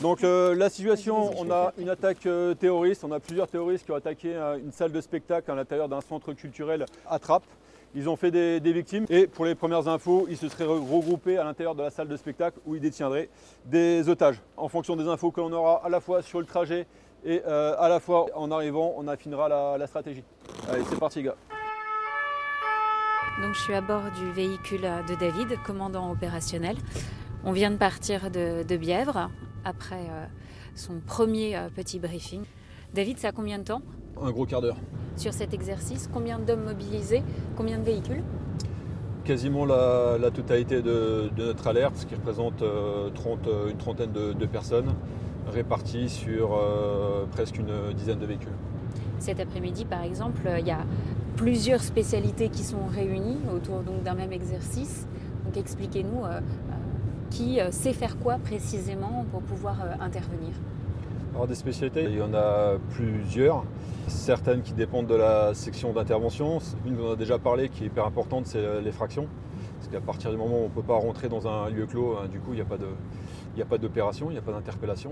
Donc euh, la situation, on a une attaque euh, terroriste, on a plusieurs terroristes qui ont attaqué euh, une salle de spectacle à l'intérieur d'un centre culturel à Trappes. Ils ont fait des, victimes et pour les premières infos, ils se seraient re- regroupés à l'intérieur de la salle de spectacle où ils détiendraient des otages. En fonction des infos que l'on aura à la fois sur le trajet et à la fois en arrivant, on affinera la, stratégie. Allez, c'est parti gars. Donc je suis à bord du véhicule de David, commandant opérationnel. On vient de partir de Bièvre après euh, son premier euh, petit briefing. David, ça a combien de temps Un gros quart d'heure. sur cet exercice? Combien d'hommes mobilisés? Combien de véhicules? Quasiment la, la totalité de, de notre alerte, ce qui représente euh, 30, euh, une trentaine de, de personnes réparties sur euh, presque une dizaine de véhicules. Cet après-midi, par exemple, il y a plusieurs spécialités qui sont réunies autour d'un même exercice. Donc expliquez-nous euh, qui euh, sait faire quoi précisément pour pouvoir euh, intervenir. Alors des spécialités, il y en a plusieurs. Certaines qui dépendent de la section d'intervention. Une dont on a déjà parlé qui est hyper importante, c'est euh, les fractions. Parce qu'à partir du moment où on ne peut pas rentrer dans un lieu clos, hein, du coup, il n'y a pas d'opération, il n'y a pas d'interpellation.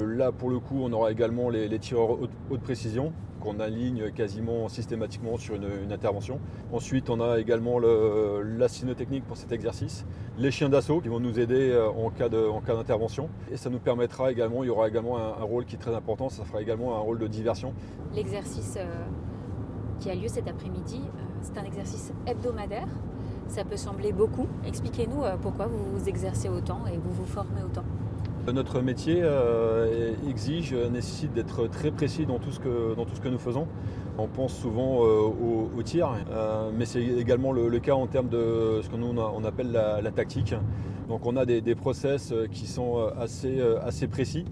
Là, pour le coup, on aura également les, tireurs haute, précision qu'on aligne quasiment systématiquement sur une, intervention. Ensuite, on a également le- la cynotechnique pour cet exercice, les chiens d'assaut qui vont nous aider euh, en cas d'intervention. Et ça nous permettra également, il y aura également un, un rôle qui est très important, ça fera également un rôle de diversion. L'exercice euh, qui a lieu cet après-midi, euh, c'est un exercice hebdomadaire. Ça peut sembler beaucoup. Expliquez-nous euh, pourquoi vous vous exercez autant et vous vous formez autant. Notre métier euh, exige, nécessite d'être très précis dans tout ce que, dans tout ce que nous faisons. On pense souvent euh, au, tir, mais c'est également le, cas en termes de ce que nous on, appelle la, tactique. Donc on a des, process qui sont assez, assez précis,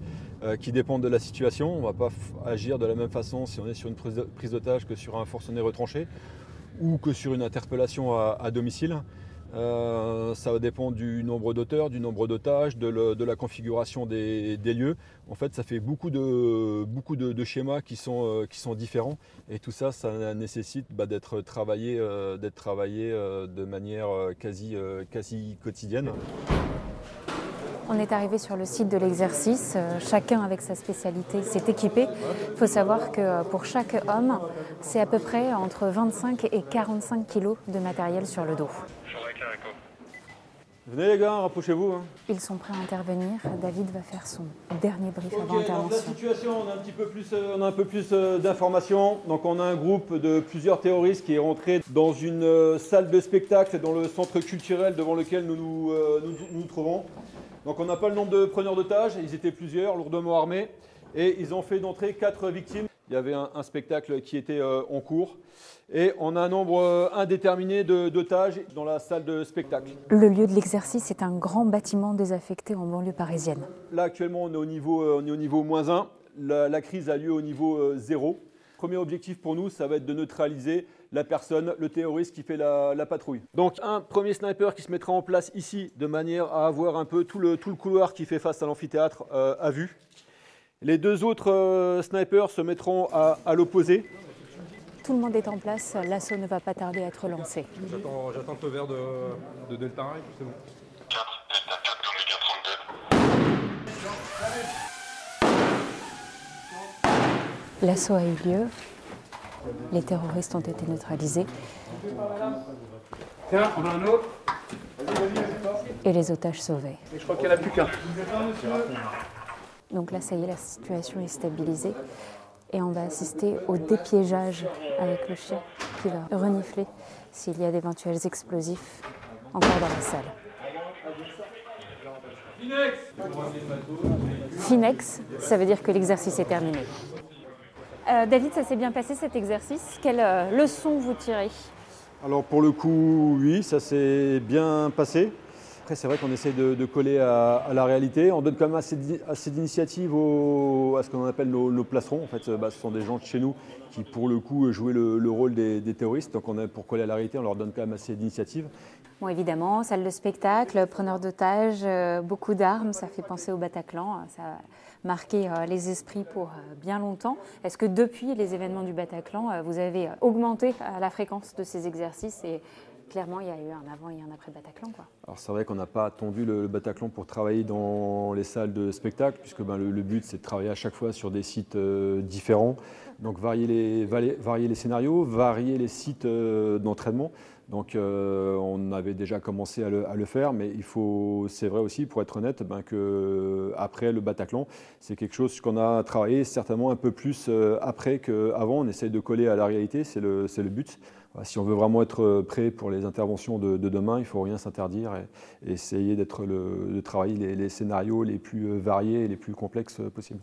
qui dépendent de la situation. On ne va pas agir de la même façon si on est sur une prise d'otage que sur un forcené retranché ou que sur une interpellation à, domicile. Euh, ça va dépendre du nombre d'auteurs, du nombre d'otages, de, la configuration des, lieux. En fait, ça fait beaucoup de, schémas qui sont, euh, qui sont différents. Et tout ça, ça nécessite bah, d'être travaillé, euh, euh, de manière quasi quotidienne. On est arrivé sur le site de l'exercice, euh, chacun avec sa spécialité s'est équipé. Il faut savoir que euh, pour chaque homme, c'est à peu près entre 25 et 45 kilos de matériel sur le dos. Venez les gars, rapprochez-vous. hein. Ils sont prêts à intervenir. David va faire son dernier brief avant la situation, on a un petit peu plus, euh, on a un peu plus euh, d'informations. Donc on a un groupe de plusieurs terroristes qui est rentré dans une euh, salle de spectacle dans le centre culturel devant lequel nous nous, nous, nous nous trouvons. Donc on n'a pas le nombre de preneurs d'otages, ils étaient plusieurs, lourdement armés, et ils ont fait d'entrée quatre victimes. Il y avait un, un spectacle qui était euh, en cours, et on a un nombre euh, indéterminé de- d'otages dans la salle de spectacle. Le lieu de l'exercice est un grand bâtiment désaffecté en banlieue parisienne. Là, actuellement, on est au niveau, euh, on est au niveau moins 1. La, la crise a lieu au niveau euh, 0. Premier objectif pour nous, ça va être de neutraliser la personne, le terroriste qui fait la, la patrouille. Donc, un premier sniper qui se mettra en place ici, de manière à avoir un peu tout le, tout le couloir qui fait face à l'amphithéâtre euh, à vue. Les deux autres euh, snipers se mettront à, à l'opposé. Tout le monde est en place, l'assaut ne va pas tarder à être lancé. J'attends le feu vert de, de Delta 1 et puis c'est bon. 4, Delta 4, Oméga 32. L'assaut a eu lieu. Les terroristes ont été neutralisés Tiens, on a un autre. et les otages sauvés. Et je crois qu'il n'y en a plus qu'un. Donc là, ça y est, la situation est stabilisée. Et on va assister au dépiégeage avec le chien qui va renifler s'il y a d'éventuels explosifs encore dans la salle. Finex, ça veut dire que l'exercice est terminé. Euh, David, ça s'est bien passé cet exercice. Quelle euh, leçon vous tirez? Alors pour le coup, oui, ça s'est bien passé. Après, c'est vrai qu'on essaie de, coller à, la réalité. On donne quand même assez, d'i- assez d'initiatives à ce qu'on appelle nos, nos placerons. En fait, euh, bah, ce sont des gens de chez nous qui, pour le coup, jouaient le, le rôle des, terroristes. Donc, on a, pour coller à la réalité, on leur donne quand même assez d'initiatives. Bon, évidemment, salle de spectacle, preneur d'otages, euh, beaucoup d'armes, ça fait penser au Bataclan, ça a marqué euh, les esprits pour euh, bien longtemps. Est-ce que depuis les événements du Bataclan, euh, vous avez euh, augmenté euh, la fréquence de ces exercices clairement, il y a eu un avant et un après Bataclan. Quoi. Alors c'est vrai qu'on n'a pas attendu le, Bataclan pour travailler dans les salles de spectacle, puisque ben, le, but c'est de travailler à chaque fois sur des sites euh, différents. Donc varier les, vari- varier les scénarios, varier les sites euh, d'entraînement. Donc euh, on avait déjà commencé à le, faire, mais il faut, c'est vrai aussi, pour être honnête, ben, que après le Bataclan, c'est quelque chose qu'on a travaillé certainement un peu plus euh, après qu'avant. On essaye de coller à la réalité, c'est le, le but. Si on veut vraiment être prêt pour les interventions de, de demain, il faut rien s'interdire et, essayer d'être de travailler les scénarios les plus variés et les plus complexes possibles.